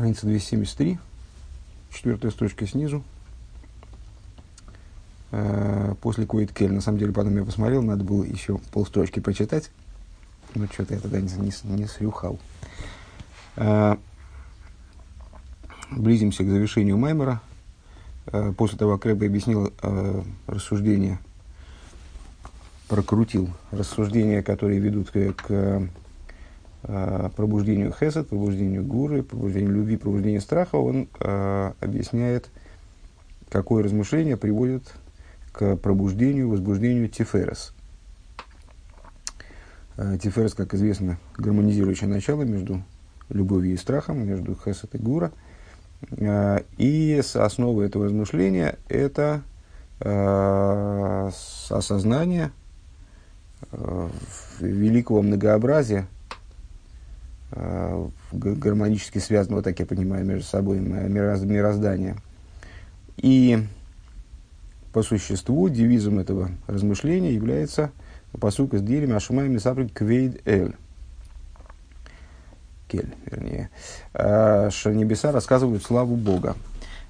Страница 273, четвертая строчка снизу. Э, после Куит Кель. На самом деле, потом я посмотрел, надо было еще полстрочки прочитать. Но что-то я тогда не, не, не срюхал. Э, близимся к завершению Маймера. Э, после того, как Рэбе объяснил рассуждения, прокрутил рассуждения, которые ведут к, к пробуждению хесед, пробуждению гуры, пробуждению любви, пробуждению страха, он э, объясняет, какое размышление приводит к пробуждению, возбуждению тиферес. Э, тиферес, как известно, гармонизирующее начало между любовью и страхом, между хесед и гура. Э, и с основой этого размышления это э, осознание великого многообразия, гармонически связанного, так я понимаю, между собой мироздания. И по существу девизом этого размышления является посук из Дилем Ашумай Мисапри Квейд Эль. Кель, вернее. А, что небеса рассказывают славу Бога.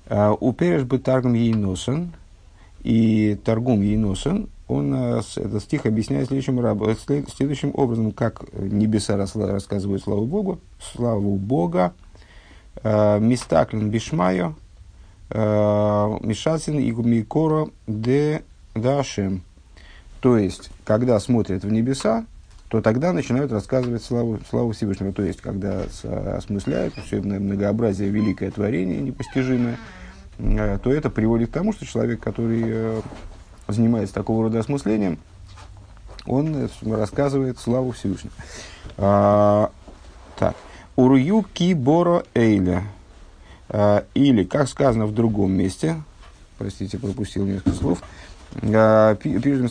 А, у Переш бы Таргум Ейносен и Таргум Ейносен, он а, этот стих объясняет следующим, следующим образом, как небеса рассказывают славу Богу, славу Бога, Мистаклин Бишмайо, Э, Мишасин и Гумикоро де Дашем. То есть, когда смотрят в небеса, то тогда начинают рассказывать славу, славу Всевышнего. То есть, когда осмысляют все многообразие, великое творение непостижимое, э, то это приводит к тому, что человек, который э, занимается такого рода осмыслением, он рассказывает славу Всевышнего. А, так. Урую киборо эйля. А, или, как сказано в другом месте, простите, пропустил несколько слов, а, пишем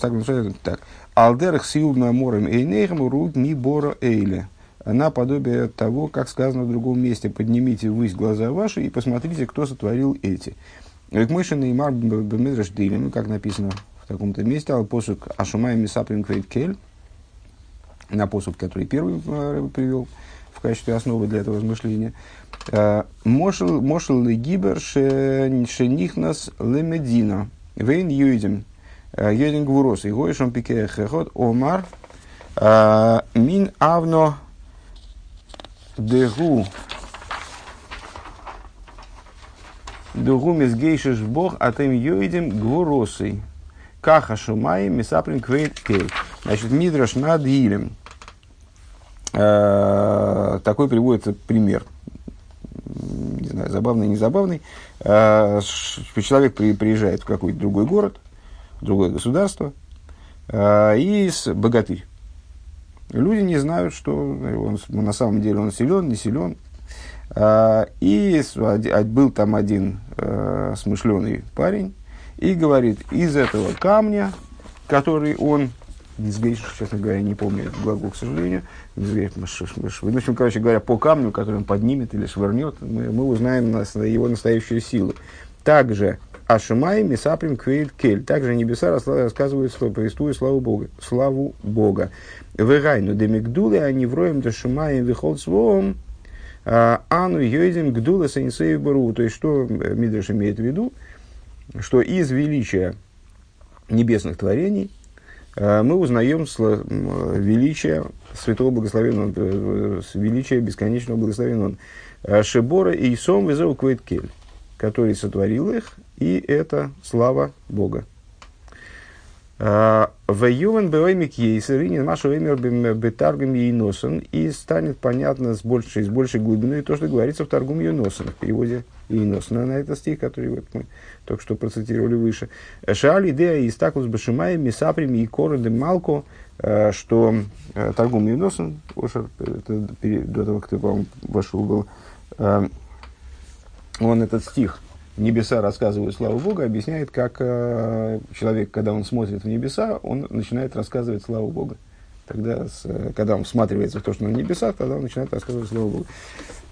так, Алдерх силна морем эйнейхам руд ми бора эйле. Наподобие того, как сказано в другом месте, поднимите ввысь глаза ваши и посмотрите, кто сотворил эти. Экмышин и мар бемедраш ну, как написано в таком-то месте, ал посук ашумай мисаприм кель, на посуд, который первый э, привел в качестве основы для этого размышления. Э, Мошел гибер шенихнас лемедина. Вейн юидим. Э, юидим гвурос. И гоишом пике хехот. Омар. Э, мин авно дегу. Дугу мизгейшиш бог, а тем юидим гвуросой. Каха шумай мисаплин квейт кей. Значит, мидраш над илем. Такой приводится пример не знаю, забавный, не забавный, а, человек при, приезжает в какой-то другой город, другое государство, а, и с богатырь. Люди не знают, что он, на самом деле он силен, не силен. А, и был там один смышленый парень, и говорит, из этого камня, который он Низгейш, честно говоря, не помню глагол, к сожалению. Низгейш, в общем, короче говоря, по камню, который он поднимет или швырнет, мы, мы узнаем его настоящую силу. Также Ашимай, Мисаприм, Квейт, Кель. Также небеса рассказывают, повествуют славу Бога. Славу Бога. Вегайну демигдулы, они вроем дашимаем вихол свом, а, ану йойдем гдула санисею бару. То есть, что Мидраш имеет в виду? Что из величия небесных творений – Э, мы узнаем величие святого благословенного, э, величие бесконечного благословенного э, Шебора и Исом Везеу Квейткель, который сотворил их, и это слава Бога. В Ювен Беваймик Ейсеринин Машу Эмер Бетаргам Ейносен и станет понятно с большей, с большей глубиной то, что говорится в Таргум Юносен, в переводе Ейносена на этот стих, который вот мы только что процитировали выше. Шаали идея из такус башимай мисаприм и короды малко, э, что э, Таргум Юносен, до того, как ты, по-моему, вошел был, э, он этот стих – небеса рассказывают славу Бога, объясняет, как э, человек, когда он смотрит в небеса, он начинает рассказывать славу Бога. Тогда, с, когда он всматривается в то, что на небесах, тогда он начинает рассказывать славу Бога.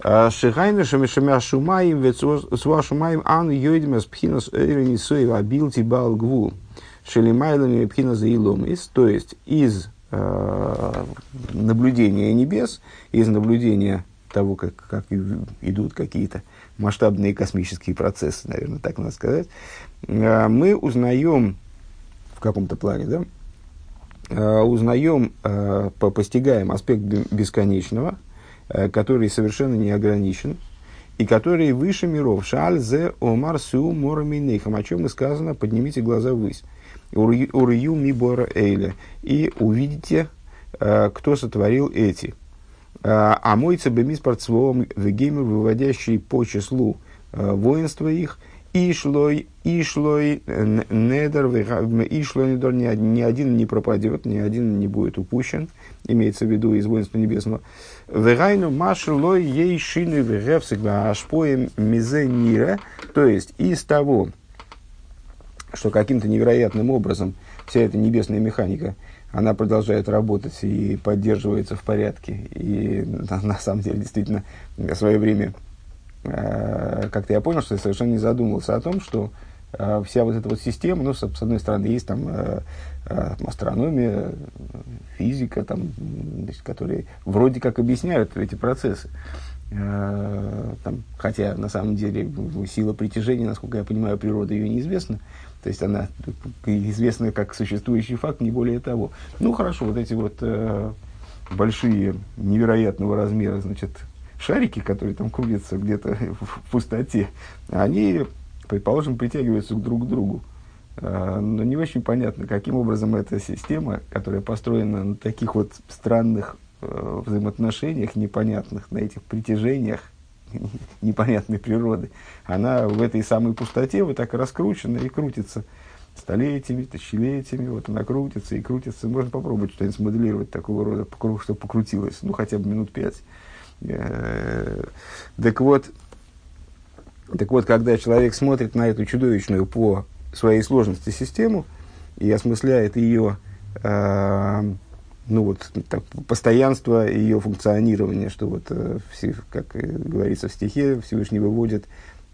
А, Шехайна шамешамя шумаем вецуа шумаем ан йойдмас пхинас эйрени соева билти бал гвул. Шелимайлами пхинас заиломис. То есть, из э, наблюдения небес, из наблюдения того, как, как идут какие-то масштабные космические процессы, наверное, так надо сказать, э, мы узнаем в каком-то плане, да, э, узнаем, э, постигаем аспект бесконечного, который совершенно не ограничен, и который выше миров. Шаль зе омар су мораминейхам. О чем и сказано, поднимите глаза ввысь. Урью ми бора. И увидите, кто сотворил эти. А мой цебемис парцвоом вегеймер, выводящий по числу воинства их, Ишлой, Ишлой, Недер, Ишлой, Недер, ни один не пропадет, ни один не будет упущен, имеется в виду из воинства небесного. Вегайну машерлой ей шины вегевсик ашпоем мизе мира, то есть из того, что каким-то невероятным образом вся эта небесная механика, она продолжает работать и поддерживается в порядке. И на, на самом деле, действительно, в свое время Э, как-то я понял, что я совершенно не задумывался о том, что э, вся вот эта вот система, ну, с, с одной стороны, есть там э, астрономия, физика, там, значит, которые вроде как объясняют эти процессы. Там, хотя на самом деле сила притяжения, насколько я понимаю, природа ее неизвестна. То есть она известна как существующий факт, не более того. Ну хорошо, вот эти вот э, большие, невероятного размера, значит, шарики, которые там крутятся где-то в пустоте, они, предположим, притягиваются друг к другу. А, но не очень понятно, каким образом эта система, которая построена на таких вот странных э, взаимоотношениях, непонятных, на этих притяжениях непонятной природы, она в этой самой пустоте вот так раскручена и крутится столетиями, тысячелетиями, вот она крутится и крутится. Можно попробовать что-нибудь смоделировать такого рода, чтобы покрутилось, ну, хотя бы минут пять. Э, так вот, так вот, когда человек смотрит на эту чудовищную по своей сложности систему и осмысляет ее, э, ну вот, так, постоянство ее функционирования, что вот, э, все, как говорится в стихе, Всевышний выводит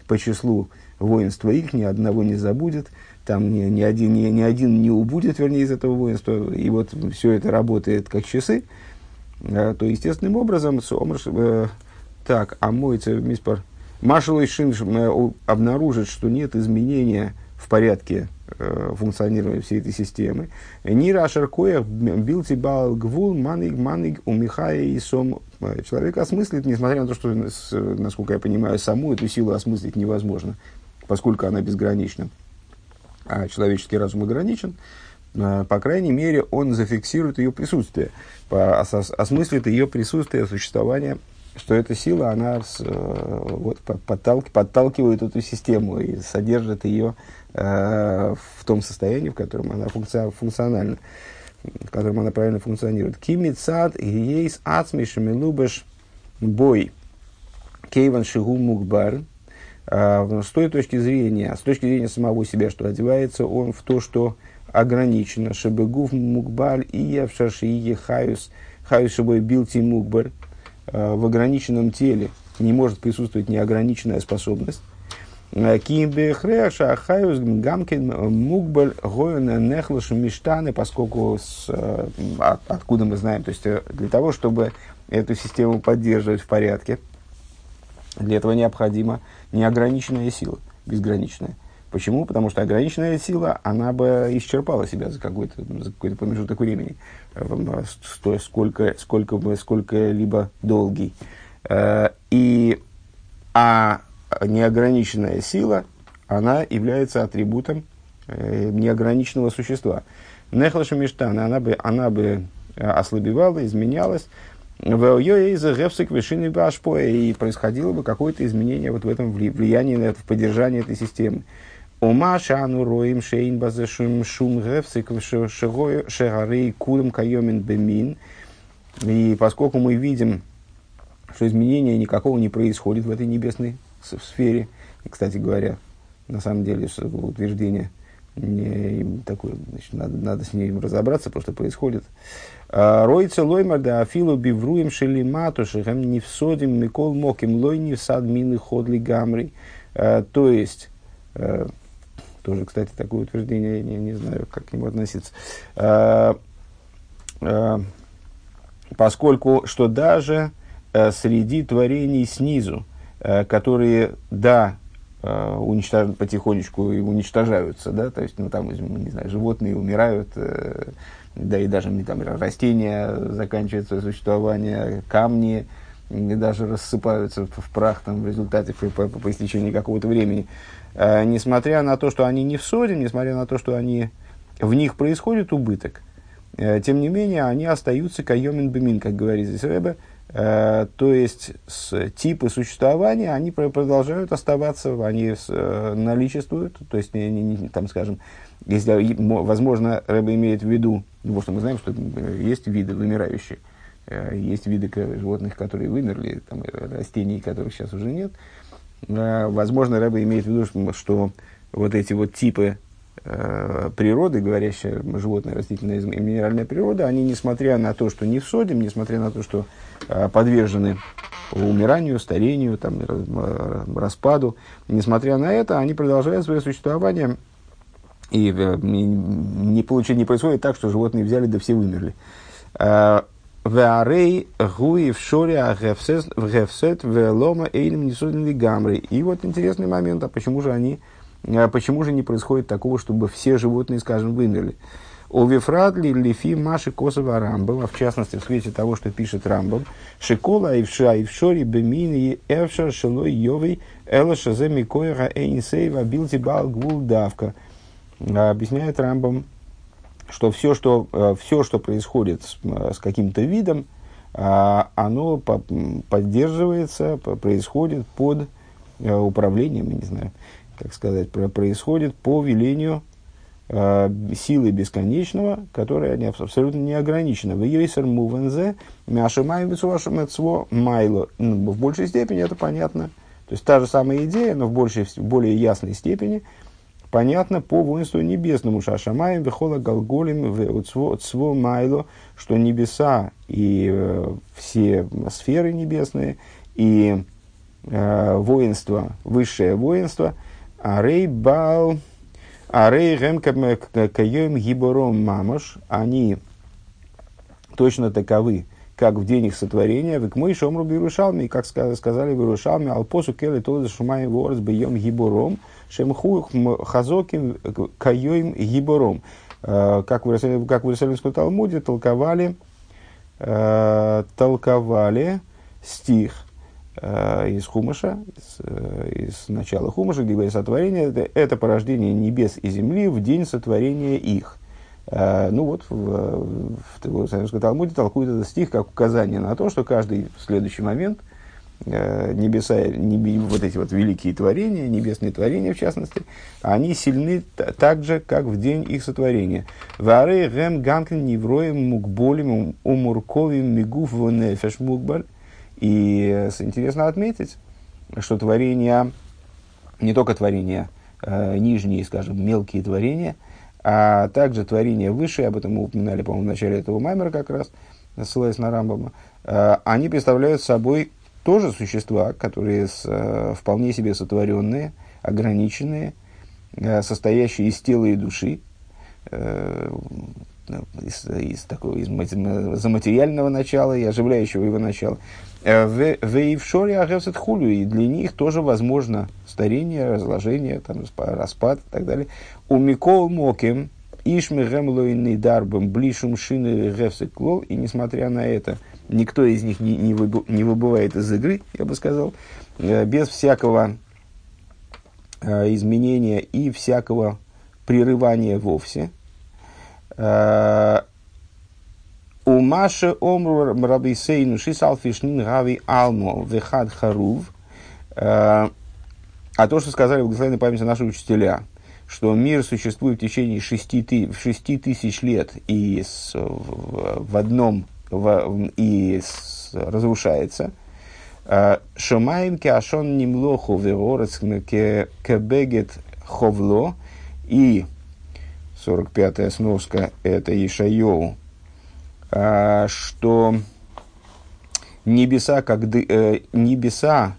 по числу воинства их, ни одного не забудет, там ни, ни, один, ни, ни один не убудет, вернее, из этого воинства, и вот все это работает как часы, Э, то естественным образом э, так, а моется миспар Машал и Шин э, обнаружит, что нет изменения в порядке функционирования всей этой системы. Нира Ашаркоях билти бал гвул маник маник у Михая и сом. Человек осмыслит, несмотря на то, что, насколько я понимаю, саму эту силу осмыслить невозможно, поскольку она безгранична. А человеческий разум ограничен. Э, по крайней мере, он зафиксирует ее присутствие, осмыслит ее присутствие, существование, что эта сила, она э, вот, подталки, подталкивает эту систему и содержит ее э, в том состоянии, в котором она функциональна, в котором она правильно функционирует. Кимицад гейс ацмишами лубеш бой кейван шигу мукбар. С той точки зрения, с точки зрения самого себя, что одевается он в то, что ограничено. Шебегув мукбаль и явшаши и хаюс, хаюс шебой билти мукбаль. Э, в ограниченном теле не может присутствовать неограниченная способность. Э, Кимбехреша гоюна нехлаш миштаны, поскольку с, э, от, откуда мы знаем, то есть для того, чтобы эту систему поддерживать в порядке, для этого необходима неограниченная сила, безграничная. Почему? Потому что ограниченная сила, она бы исчерпала себя за какой-то, за какой-то промежуток времени, э, сколько, сколько бы, сколько-либо долгий. Э, и, а неограниченная сила, она является атрибутом э, неограниченного существа. Нехлаша Миштана, она бы, она бы ослабевала, изменялась, и происходило бы какое-то изменение вот в этом влиянии, в поддержании этой системы. Ума шану роим шейн базешум шум гефсик шегарей курим кайомин бемин. И поскольку мы видим, что изменения никакого не происходит в этой небесной сфере, и, кстати говоря, на самом деле утверждение не, такое, значит, надо, надо с ним разобраться, просто происходит. А, Ройца лоймар да афилу бивруем шелимату шехам не всодим микол моким лой не сад мины ходли гамри. А, то есть, э, тоже, кстати, такое утверждение, не, не знаю, как к нему относиться. А, а, поскольку, что даже среди творений снизу, которые, да, уничтож... потихонечку уничтожаются, да, то есть, ну, там, не знаю, животные умирают, да и даже там, растения заканчивают свое существование, камни даже рассыпаются в прах там, в результате по, по, по истечении какого-то времени. Э, несмотря на то, что они не в ссоре, несмотря на то, что они, в них происходит убыток, э, тем не менее они остаются кайомин бемин, как говорит здесь Рэбе, э, то есть с, типы существования, они продолжают оставаться, они с, э, наличествуют, то есть, не, не, не, там, скажем, если, возможно, Рэбе имеет в виду, потому что мы знаем, что есть виды вымирающие, э, есть виды животных, которые вымерли, там, растений, которых сейчас уже нет. Э, возможно, Рэбе имеет в виду, что вот эти вот типы э, природы, говорящая животная, растительная и минеральная природа, они, несмотря на то, что не в соде, несмотря на то, что подвержены умиранию, старению, там, распаду, несмотря на это, они продолжают свое существование и э, не, получи, не происходит так, что животные взяли, да все вымерли. Веарей гуи в шоре гефсет в лома эйлем не гамры. И вот интересный момент, а почему же они, э, почему же не происходит такого, чтобы все животные, скажем, вымерли? У Вифрадли Лифи Маши Косова Рамбова, в частности, в свете того, что пишет Рамбов, Шикола Ивша Ившори Бемини Эвшар Шилой Йовей Эла Шазе Микоира Эйнсейва Билти Бал Гвул Давка – объясняет Рамбам, что все, что, э, все, что происходит с, с каким-то видом, а, оно поддерживается, происходит под э, управлением, не знаю, как сказать, происходит по велению э, силы бесконечного, которая не, абсолютно не ограничена. В Йойсер Мувензе, Мяшимаем Майло. Ну, в большей степени это понятно. То есть та же самая идея, но в, большей, в более ясной степени – понятно по воинству небесному. Шашамаем, Вехола Галголем, Цво Майло, что небеса и э, все сферы небесные, и э, воинство, высшее воинство, Арей Бал, Арей Рем Каем Гибором Мамош, они точно таковы, как в день их сотворения, в мой шомру Бирушалми, как сказали в Бирушалме, Алпосу Келли Тода Шумай Ворс Бьем Гибором, Шемху Хазоким Кайоим Гибором. Э, как в, как в Иерусалимском Талмуде толковали, э, толковали стих э, из Хумаша, из, из начала Хумаша, где говорится сотворение, это, это порождение небес и земли в день сотворения их. Ну вот, в, в, в Иерусалимском Талмуде толкует этот стих как указание на то, что каждый следующий момент – Э, небеса, неби, вот эти вот великие творения, небесные творения в частности, они сильны так же, как в день их сотворения. Вары гэм ганкен невроем мукболем умурковим мигуф вонефеш мукбаль. И интересно отметить, что творения, не только творения э, нижние, скажем, мелкие творения, а также творения высшие, об этом мы упоминали, по-моему, в начале этого маймера как раз, ссылаясь на Рамбама, э, они представляют собой тоже существа, которые с, э, вполне себе сотворенные, ограниченные, э, состоящие из тела и души, из, из такого из заматериального начала и оживляющего его начала. В Ившоре Агевсет Хулю, и для них тоже возможно старение, разложение, там, распад и так далее. У Микол Моким, Ишмегем Лойный Дарбом, Блишум Шины Гевсет Клол, и несмотря на это, никто из них не, не, выбу, не выбывает из игры, я бы сказал, э, без всякого э, изменения и всякого прерывания вовсе. Э, у Маши Омру Рабисейну Шисалфишнин Гави Алмо Вехад Харув. А то, что сказали в благословенной памяти наши учителя, что мир существует в течение шести, шести тысяч лет и с, в, в одном в, и с, разрушается. А, Шамаем кеашон немлоху верорец кебегет ховло. И 45-я сноска это Ишайоу, а, что небеса как, ды, э, небеса,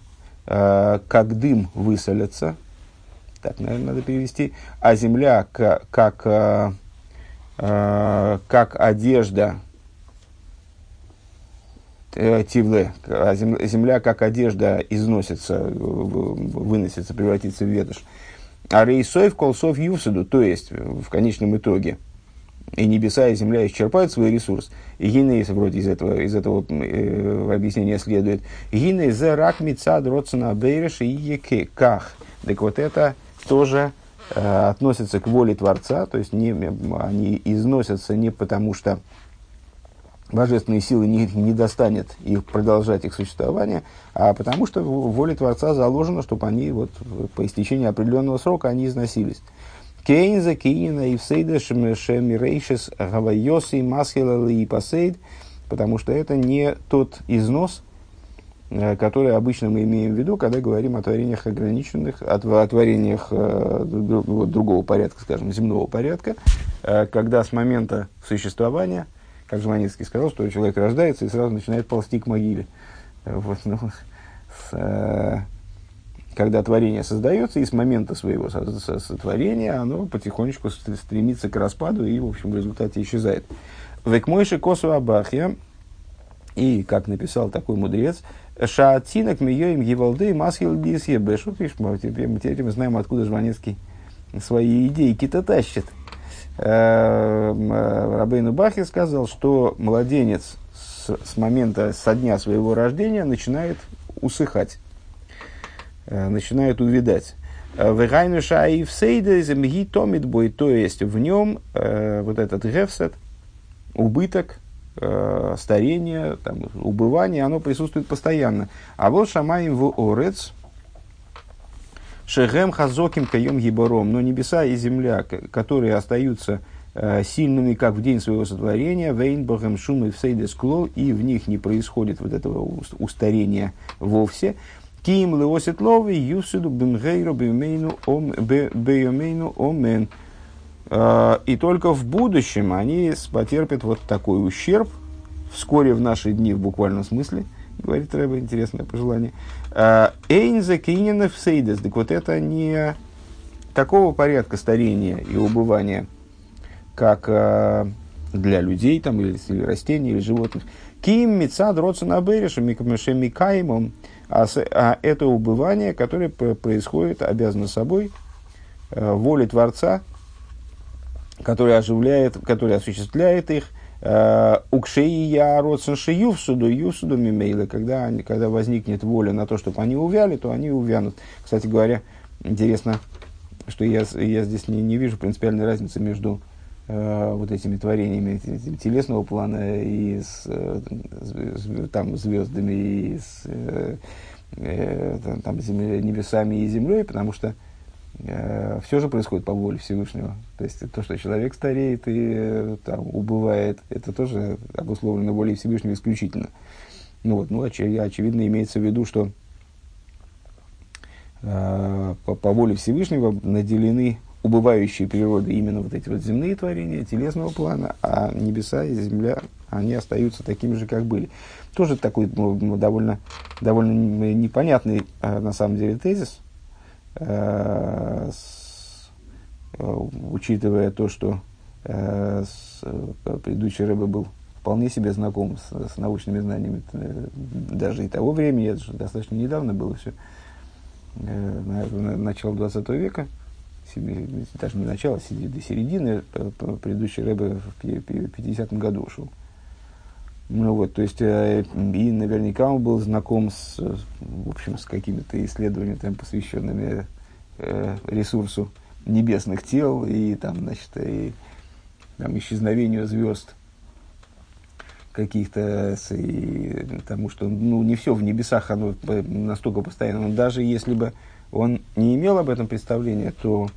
э, как дым высолятся, так, наверное, надо перевести, а земля как, как, э, как одежда тивле, а земля как одежда износится, выносится, превратится в ветошь. А рейсов колсов юсаду, то есть в конечном итоге, и небеса, и земля исчерпают свой ресурс. И гинейс, вроде из этого, из этого э, объяснения следует, гинейс за рак мицад родсона бейреш и еке ках. Так вот это тоже э, относится к воле Творца, то есть не, они износятся не потому, что божественные силы не, не достанет их продолжать их существование, а потому что в воле Творца заложено, чтобы они вот по истечении определенного срока они износились. Кейнза, Кейнина и Всейда, Шемирейшес, Гавайоси, и Пасейд, потому что это не тот износ, э, который обычно мы имеем в виду, когда говорим о творениях ограниченных, о, о творениях э, другого порядка, скажем, земного порядка, э, когда с момента существования – как Жванецкий сказал, что человек рождается и сразу начинает ползти к могиле. Вот, ну, с, э, когда творение создается, и с момента своего сотворения оно потихонечку стремится к распаду и, в общем, в результате исчезает. Векмойши косу абахья, и, как написал такой мудрец, Шаатинок миёим гивалды масхил бисьебеш. Вот видишь, мы знаем, откуда Жванецкий свои идейки-то тащит. Эм, э, Рабейну Бахи сказал, что младенец с, с момента, со дня своего рождения начинает усыхать, э, начинает увидать. Вегайнуша и земги томит бой, то есть в нем э, вот этот гефсет, убыток, старение, там, убывание, оно присутствует постоянно. А вот шамаем в орец, Шехем хазоким каем гибором, но небеса и земля, которые остаются э, сильными, как в день своего сотворения, вейнбахем шум и всейдес клол, и в них не происходит вот этого устарения вовсе. Ким леосит лови юсиду бимгейру бимейну омен. Э, и только в будущем они потерпят вот такой ущерб, вскоре в наши дни в буквальном смысле – говорит Рэба, интересное пожелание. «Э, Эйнза Кейнинов Сейдес. Так вот это не такого порядка старения и убывания, как э, для людей там, или, или растений, или животных. Ким Мицад Родсона Бериша Микаимом. А, а это убывание, которое происходит, обязано собой, э, воле Творца, который оживляет, который осуществляет их – Э, Укшеи я родсенши ювсуду, ювсуду мимейла, когда, когда возникнет воля на то, чтобы они увяли, то они увянут. Кстати говоря, интересно, что я, я здесь не, не вижу принципиальной разницы между э, вот этими творениями телесного плана и с, э, с, там, звездами, и с э, э, там, земля, небесами и землей, потому что Э, все же происходит по воле Всевышнего. То есть то, что человек стареет и э, там, убывает, это тоже обусловлено волей Всевышнего исключительно. Ну, вот, ну оч, очевидно, имеется в виду, что э, по, по воле Всевышнего наделены убывающие природы именно вот эти вот земные творения, телесного плана, а небеса и земля, они остаются такими же, как были. Тоже такой ну, довольно, довольно непонятный, э, на самом деле, тезис, Э, э, учитывая то, что э, предыдущий рыба был вполне себе знаком с, с научными знаниями даже и того времени, это же достаточно недавно было все, начало 20 века, даже не начало, а до середины, предыдущий рыба в 50-м году ушел. Ну вот, то есть, э, и наверняка он был знаком с, в общем, с какими-то исследованиями, там, посвященными э, ресурсу небесных тел и там, значит, и там, исчезновению звезд каких-то, и тому, что ну, не все в небесах оно настолько постоянно. Но даже если бы он не имел об этом представления, то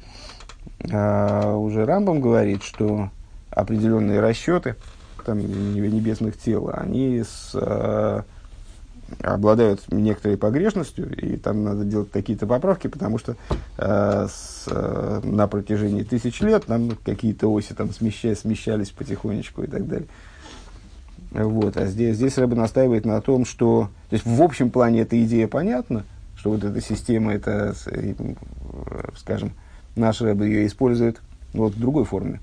э, уже Рамбам говорит, что определенные расчеты, там, небесных тел, они с, э, обладают некоторой погрешностью, и там надо делать какие-то поправки, потому что э, с, э, на протяжении тысяч лет там какие-то оси там смещались, смещались потихонечку и так далее. Вот. А здесь, здесь Рэбе настаивает на том, что то есть в общем плане эта идея понятна, что вот эта система, это, скажем, наш Рэбе ее использует вот в другой форме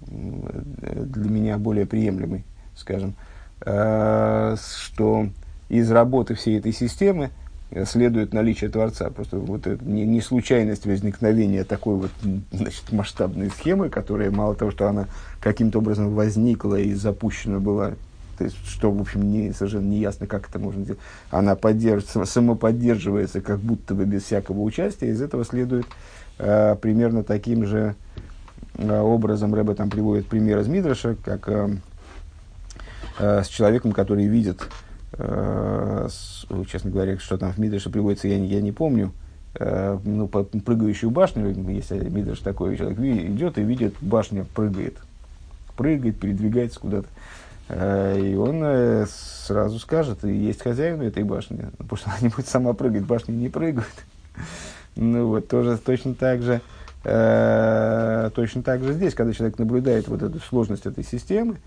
для меня более приемлемый, скажем, э, что из работы всей этой системы следует наличие Творца. Просто вот это не, не случайность возникновения такой вот значит, масштабной схемы, которая мало того, что она каким-то образом возникла и запущена была, то есть, что, в общем, не, совершенно не ясно, как это можно сделать, она поддерживается, самоподдерживается как будто бы без всякого участия, из этого следует э, примерно таким же образом, Рэбе там приводит пример из Мидраша, как э, э, с человеком, который видит Э, честно говоря, что там в Мидрше приводится, я, я не помню, э, ну, по прыгающую башню, если Мидрш такой человек идет и видит, башня прыгает, прыгает, передвигается куда-то. Э, и он сразу скажет, и есть хозяин этой башни, потому что она не будет сама прыгать, башня не прыгает. Ну вот, тоже точно так же, точно так же здесь, когда человек наблюдает вот эту сложность этой системы,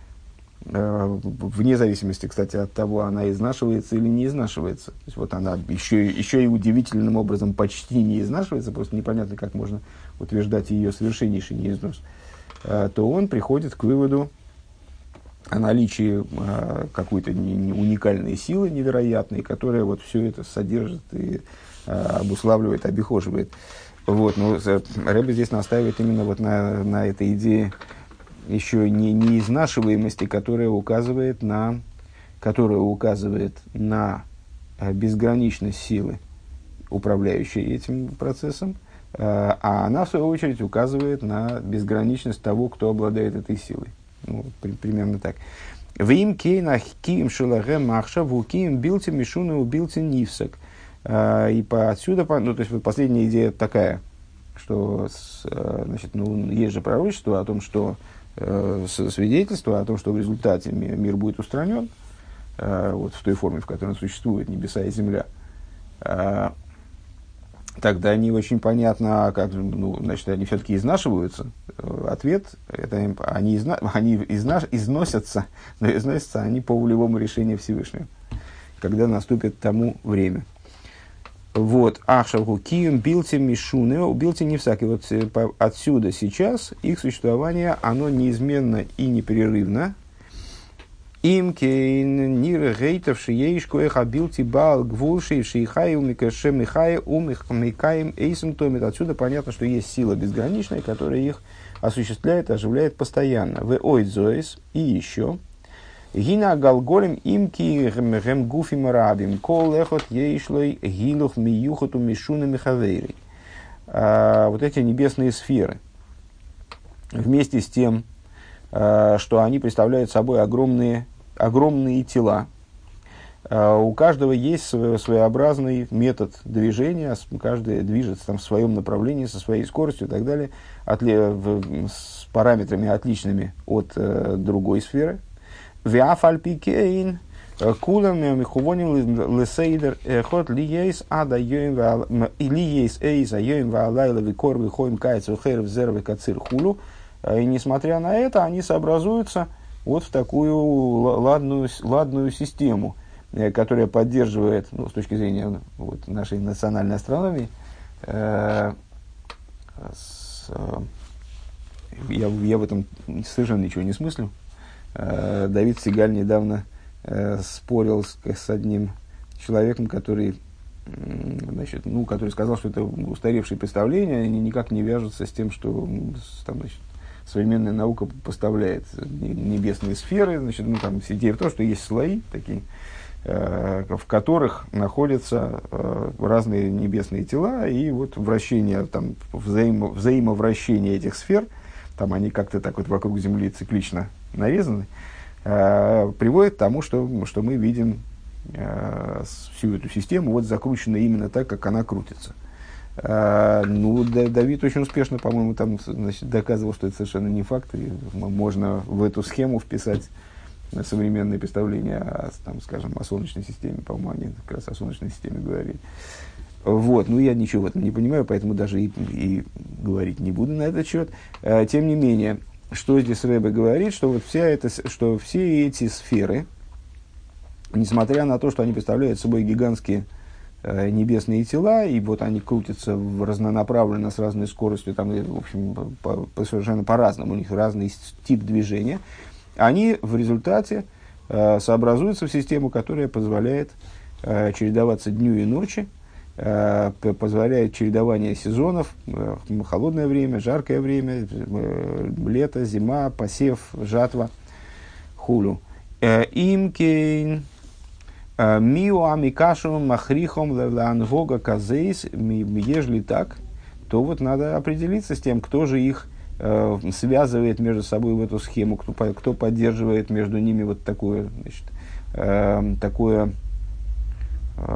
Э, вне зависимости, кстати, от того, она изнашивается или не изнашивается. То есть вот она еще, еще и удивительным образом почти не изнашивается, просто непонятно, как можно утверждать ее совершеннейший неизнос, э, то он приходит к выводу о наличии э, какой-то уникальной силы невероятной, которая вот все это содержит и обуславливает, обихоживает. Вот, но Рэбби здесь настаивает именно вот на, на этой идее еще не, неизнашиваемости, которая указывает на, которая указывает на э, безграничность силы, управляющей этим процессом, э, а она, в свою очередь, указывает на безграничность того, кто обладает этой силой. Ну, при, примерно так. Вим кейна киим шелаге махша вукиим билти мишуну билти нивсак. Э, и по отсюда, ну, то есть вот последняя идея такая, что значит, ну, есть же пророчество о том, что э, свидетельство о том, что в результате мир будет устранен, э, вот в той форме, в которой он существует, небеса и земля, э, тогда не очень понятно, а как ну, значит, они все-таки изнашиваются. Э, ответ, это они, изна, они изна, износятся, но износятся они по волевому решению Всевышнего, когда наступит тому время. Вот, Ахшавгу Кием Билти Мишуне, Билти не всякий. Вот э, отсюда сейчас их существование, оно неизменно и непрерывно. Им кейн нир гейтов шиеишку эха билти бал гвулши шейхай умикаше михай умих микаем эйсом томит. Отсюда понятно, что есть сила безграничная, которая их осуществляет, оживляет постоянно. В ойдзоис и еще – Гина галголем имки гем гуфим рабим, кол эхот ейшлой гилух миюхоту мишуна михавейри. А, вот эти небесные сферы, вместе с тем, а, что они представляют собой огромные, огромные тела, а, у каждого есть своеобразный метод движения, каждый движется там в своем направлении, со своей скоростью и так далее, с параметрами отличными от э, другой сферы – Виафальпикейн, кулам михувоним лесейдер эхот ли ейс ада йоим ли ейс эйза йоим ваалайла викор вихоим кайцу хэр взер викацир хулу. И несмотря на это, они сообразуются вот в такую ладную, ладную систему, которая поддерживает, ну, с точки зрения вот, нашей национальной астрономии, э, с, э, я, я в этом совершенно ничего не смыслю, Э, Давид Сигаль недавно э, спорил с, одним человеком, который, значит, ну, который сказал, что это устаревшие представления, они никак не вяжутся с тем, что там, значит, современная наука поставляет небесные сферы. Значит, ну, там идея в том, что есть слои такие, э, в которых находятся разные небесные тела, и вот вращение, там, взаимо, взаимовращение этих сфер, там они как-то так вот вокруг Земли циклично нарезаны, э, приводит к тому, что, что мы видим э, всю эту систему вот закрученную именно так, как она крутится. Э, ну, Давид очень успешно, по-моему, там значит, доказывал, что это совершенно не факт, и можно в эту схему вписать современное представление о, там, скажем, о Солнечной системе, по-моему, они как раз о Солнечной системе говорили. Вот, ну я ничего в этом не понимаю, поэтому даже и, и говорить не буду на этот счет. Тем не менее, что здесь Рэбе говорит, что вот вся эта, что все эти сферы, несмотря на то, что они представляют собой гигантские э, небесные тела, и вот они крутятся в разнонаправленно с разной скоростью, там, в общем, по, по, совершенно по-разному, у них разный тип движения, они в результате сообразуется в систему, которая позволяет чередоваться дню и ночи, позволяет чередование сезонов, холодное время, жаркое время, лето, зима, посев, жатва, хулю. Имкейн Миу амикашу махрихом ланвога казейс, ежели так, то вот надо определиться с тем, кто же их э, связывает между собой в эту схему, кто, кто поддерживает между ними вот такое, значит, э, такое э,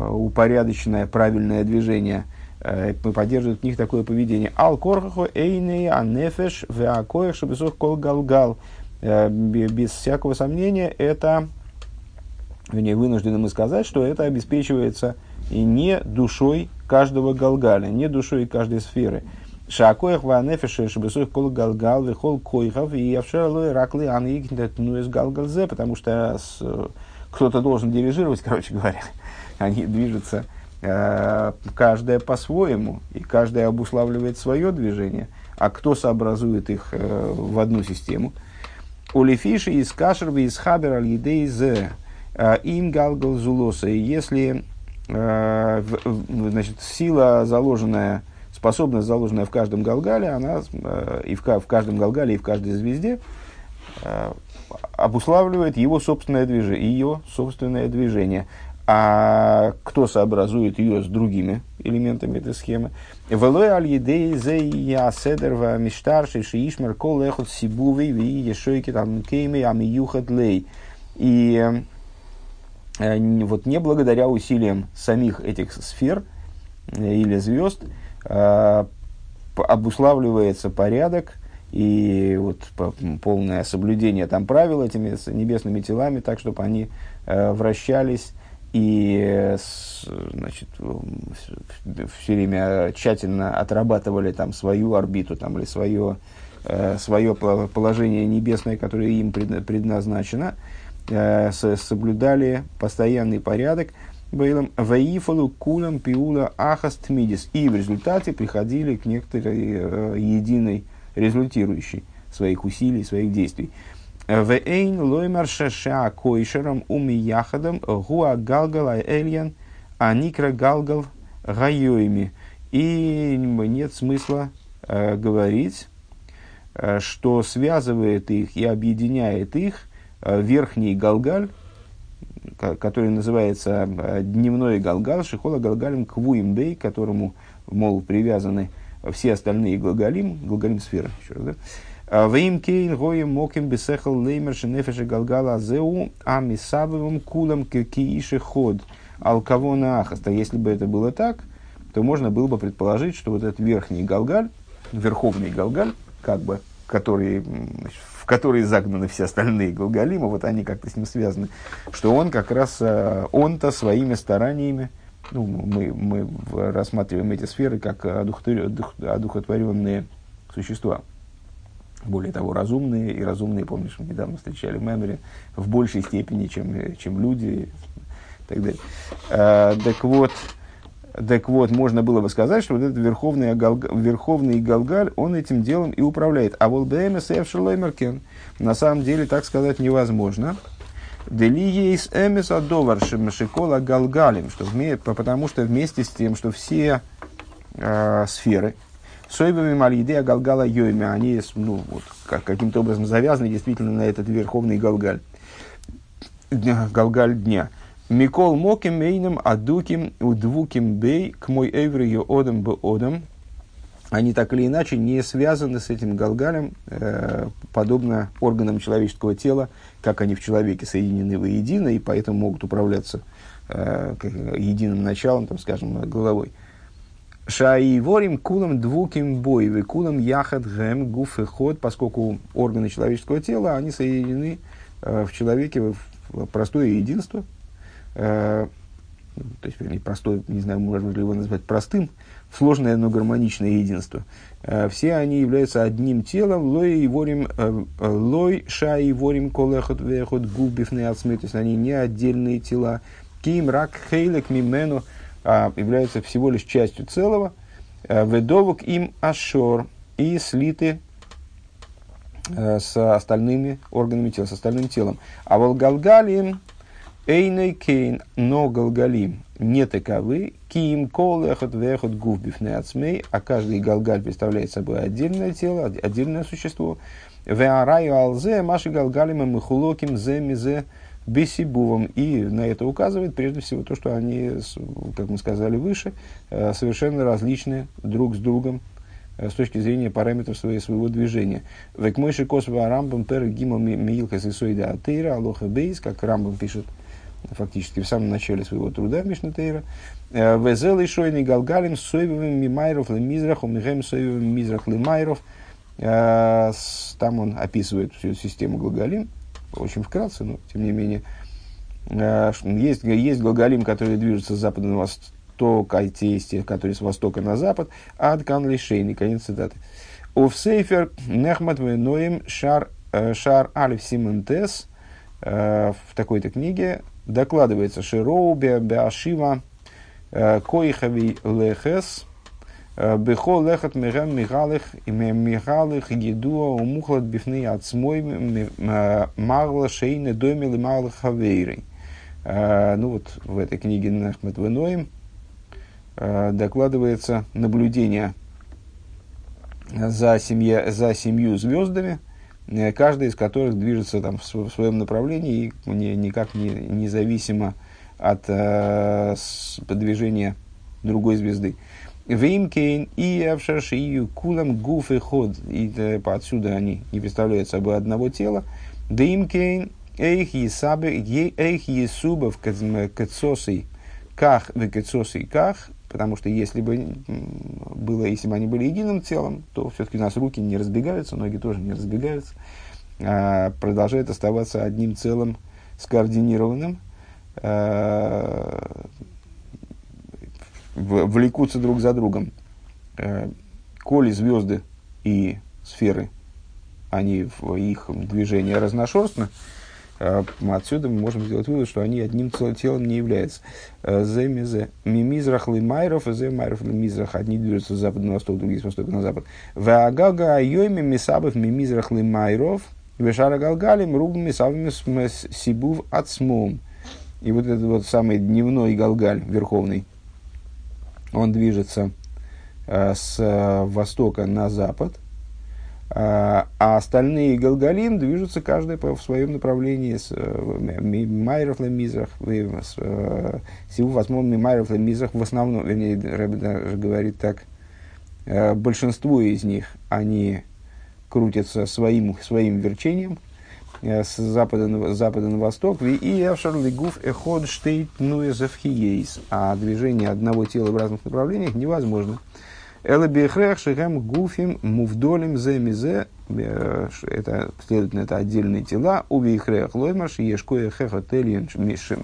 упорядоченное, правильное движение, э, поддерживает в них такое поведение. Ал корхахо эйней анефеш веакоях шабесох кол галгал. Э, без всякого сомнения, это вернее, вынуждены мы сказать, что это обеспечивается и не душой каждого галгаля, не душой каждой сферы. Шакоях ванефеше шабесух кол галгал вихол койхов и явшерлой раклы ан ну из галгалзе, потому что кто-то должен дирижировать, короче говоря. Они движутся э, каждая по-своему, и каждая обуславливает свое движение. А кто сообразует их э, в одну систему? Улифиши из кашерви из хабер аль Э, им галгал зулоса. И если значит, сила заложенная, способность заложенная в каждом галгале, она и в, в каждом галгале, и в каждой звезде обуславливает его собственное движение, ее собственное движение. А кто сообразует ее с другими элементами этой схемы? Велой аль едей зе я седер ва миштарши шиишмер кол эхот сибувей ви ешойки там кейми амиюхат лей. И Э, вот не благодаря усилиям самих этих сфер э, или звезд э, обуславливается порядок и вот полное соблюдение там правил этими небесными телами, так, чтобы они вращались и значит, все время тщательно отрабатывали там свою орбиту там, или свое, свое положение небесное, которое им предназначено э, соблюдали постоянный порядок, Бейлом Кулам Пиула Ахас Тмидис. И в результате приходили к некоторой э, единой результирующей своих усилий, своих действий. Вейн лоймар шаша койшером уми яхадам гуа галгал эльян аникра галгал гайоими. И нет смысла э, говорить, э, что связывает их и объединяет их Э, верхний галгаль, который называется э, дневной галгал, шихола галгалем квуим бей, к которому, мол, привязаны все остальные глаголим, глаголим сфера, еще раз, да? «А Вейм кейн гоем моким бесехал леймер шенефеше галгала азеу амисабовым кулам кииши ход алкавона ахаста. Если бы это было так, то можно было бы предположить, что вот этот верхний галгаль, верховный галгаль, как бы, который в который загнаны все остальные Галгалима, вот они как-то с ним связаны, что он как раз, э, он-то своими стараниями, ну, мы, мы рассматриваем эти сферы как одухотворенные существа. Более того, разумные, и разумные, помнишь, мы недавно встречали в Меморе, в большей степени, чем, чем люди и так далее. А, так вот, так вот, можно было бы сказать, что вот этот верховный, верховный Галгаль, он этим делом и управляет. А вот БМС Эвшерлоймеркен, на самом деле так сказать невозможно. Делиейс эмис адоваршим шикола галгалим, что потому что вместе с тем, что все э, сферы, Сойбами Мальидея Галгала Йойми, они ну, вот, как, каким-то образом завязаны действительно на этот верховный Галгаль, Галгаль дня. Микол моким мейным адуким удвуким бей к мой эври одам бы одам. Они так или иначе не связаны с этим галгалем, э, подобно органам человеческого тела, как они в человеке соединены воедино, и поэтому могут управляться э, единым началом, там, скажем, головой. Шаи ворим кулам двуким боевы, кулам яхат гэм гуф и ход, поскольку органы человеческого тела, они соединены э, в человеке в простое единство, Э, то есть, вернее, простое, не знаю, можно ли его назвать простым, сложное, но гармоничное единство. Э, все они являются одним телом, лой и ворим, лой, ша и ворим колехот вехот губифный отсмы, то есть они не отдельные тела. Ким, рак, хейлек, мимену, а являются всего лишь частью целого. Ведовок им ашор и слиты э, с остальными органами тела, с остальным телом. А волгалгалим эйной кейн, но галгалим не таковы, киим кол эхот вехот гуф ацмей, а каждый галгаль представляет собой отдельное тело, отдельное существо. Веараю алзе маши галгалима махулоким зе мизе бесибувом. И на это указывает прежде всего то, что они, как мы сказали выше, э, совершенно различны друг с другом э, с точки зрения параметров своего, своего движения. Век мойши косва рамбам пер гимал милка сисоида атеира алоха бейс, как Рамбам пишет фактически в самом начале своего труда Мишнатейра. «Э, Везел и шойный галгалим соевым мимайров лемизрах, умихем соевым мизрах лемайров. Там он описывает всю систему глаголим, очень вкратце, но тем не менее. Э, есть, есть глаголим, которые движутся с запада на восток, а те есть те, которые с востока на запад, а от канлишейный, конец цитаты. Оф сейфер нехмат веноем шар, э, шар алиф симентес э, в такой-то книге докладывается Широу Беашива Коихави Лехес – Бехо лехат мегам мигалых мигалых едуа умухлад бифны ацмой מהלך שאינו דומה למהלך חבירו. Ну вот в этой книге Нахмед Веноим докладывается наблюдение за, семья, за семью звездами, каждая из которых движется там в своем направлении и не, никак не, независимо от э, движения другой звезды. ואם כן אי אפשר שיהיו כולם גוף אחד. И отсюда они не представляют собой одного тела. ואם כן איך יסובו איך יסובו קצתו כך וקצתו כך. Потому что если бы было, если бы они были единым телом, то все-таки у нас руки не разбегаются, ноги тоже не разбегаются, а продолжают оставаться одним целым, скоординированным, а, влекутся друг за другом. Э, коли звезды и сферы, они их движении разношерстны, э, отсюда мы можем сделать вывод, что они одним телом не являются. Э, Земизе. Мимизрах майров и зе майров мизрах. Одни движутся с запада на восток, другие с востока на запад. Ваагага айойми мисабов мимизрах майров. Вешара галгалим руб мисабами сибув отсмом. И вот этот вот самый дневной галгаль, верховный, он движется э, с э, востока на запад, э, а остальные Галгалим движутся каждый в своем направлении с Майров Мизрах, Сиву возможно Майров Мизрах в основном, вернее, Рэбби даже говорит так, большинство из них, они крутятся своим, своим верчением, с запада на, запада на восток, и Эвшарли Гуф Эход Штейт Нуэзефхиейс, а движение одного тела в разных направлениях невозможно. Элабихрех Шехем Гуфим Мувдолим Земизе, э, это, следовательно, это отдельные тела, Увихрех Лоймаш, Ешкоя Хехотелиен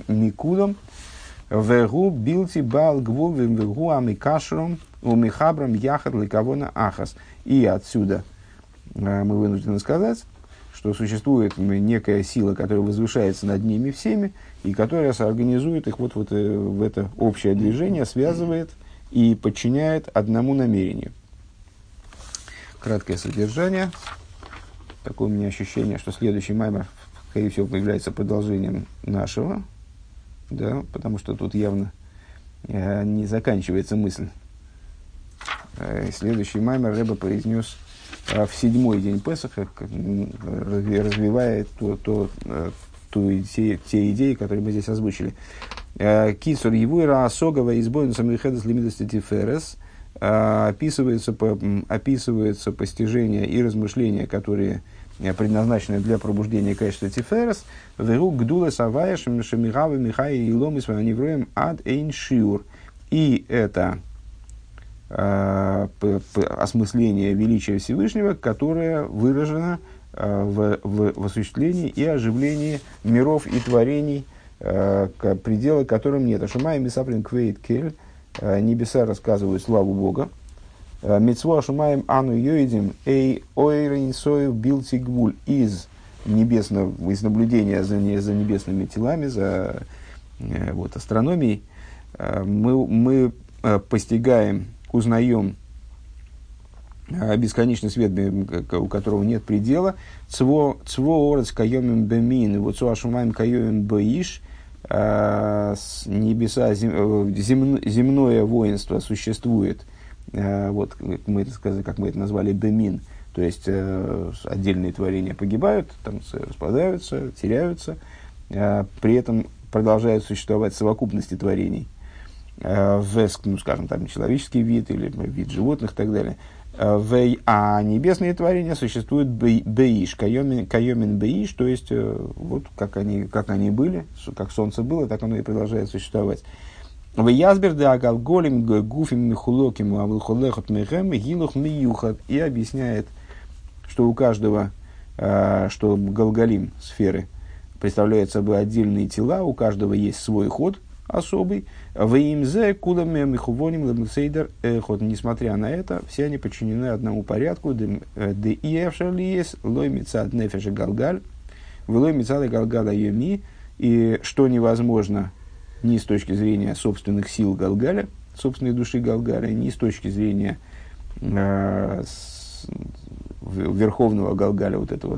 Микудом, Вегу Билти Бал Гвувим Вегу Амикашром, Умихабрам Яхар Ликавона Ахас. И отсюда э, мы вынуждены сказать, что существует некая сила, которая возвышается над ними всеми, и которая соорганизует их вот, вот в это общее движение, связывает и подчиняет одному намерению. Краткое содержание. Такое у меня ощущение, что следующий маймер, скорее всего, появляется продолжением нашего, да, потому что тут явно э, не заканчивается мысль. Э, следующий маймер Рэба произнес в седьмой день Песаха, развивая то, то, э, ту, те, те идеи, которые мы здесь озвучили. Э, Кисур Евуира Асогова избойн самихедес лимидности тиферес э, описывается, описывается постижение и размышления, которые предназначены для пробуждения качества тиферес, веру гдула савая шамигавы михай и ломис ад эйн. И это осмысление величия Всевышнего, которое выражено э, в, в, в осуществлении и оживлении миров и творений, э, предела которым нет. Ашумай Мисаплин Квейт Кель, небеса рассказывают славу Бога. Мецво Ашумаем Ану Йоидим Эй Ойрин Соев Билтигвуль из небесного, из наблюдения за, не, за небесными телами, за вот, астрономией, мы, мы постигаем узнаем э, бесконечный свет, у которого нет предела. Цво, цво орец кайомим бемин, вот цуашумаем кайомим баиш, небеса, зем, земное воинство существует, вот мы это сказали, как мы это назвали, бемин, то есть отдельные творения погибают, там распадаются, теряются, при этом продолжают существовать совокупности творений – Э, в, ну, скажем, там, человеческий вид или вид животных и так далее. Э, в, а небесные творения существуют беиш, кайомин, кайомин беиш, то есть э, вот как они, как они были, как солнце было, так оно и продолжает существовать. В Язбер да Галголим Гуфим Михулоким Авлхолехот Мехем Гилух Миюхат и объясняет, что у каждого, что Галгалим, сферы, представляют собой отдельные тела, у каждого есть свой ход – особый. В имзе кулами михувоним лемсейдер эхот. Несмотря на это, все они подчинены одному порядку. Де э, иевшалиес лой мицад нефеша галгаль. Влой мицад галгала йоми. И что невозможно ни с точки зрения собственных сил Галгаля, собственной души Галгаля, ни с точки зрения э, верховного Галгаля, вот этого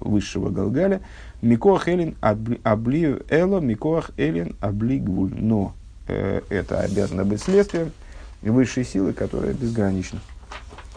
высшего Галгаля, Микоах Элин обли Эло, Микоах Элин обли Гвуль. Но э, это обязано быть следствием высшей силы, которая безгранична.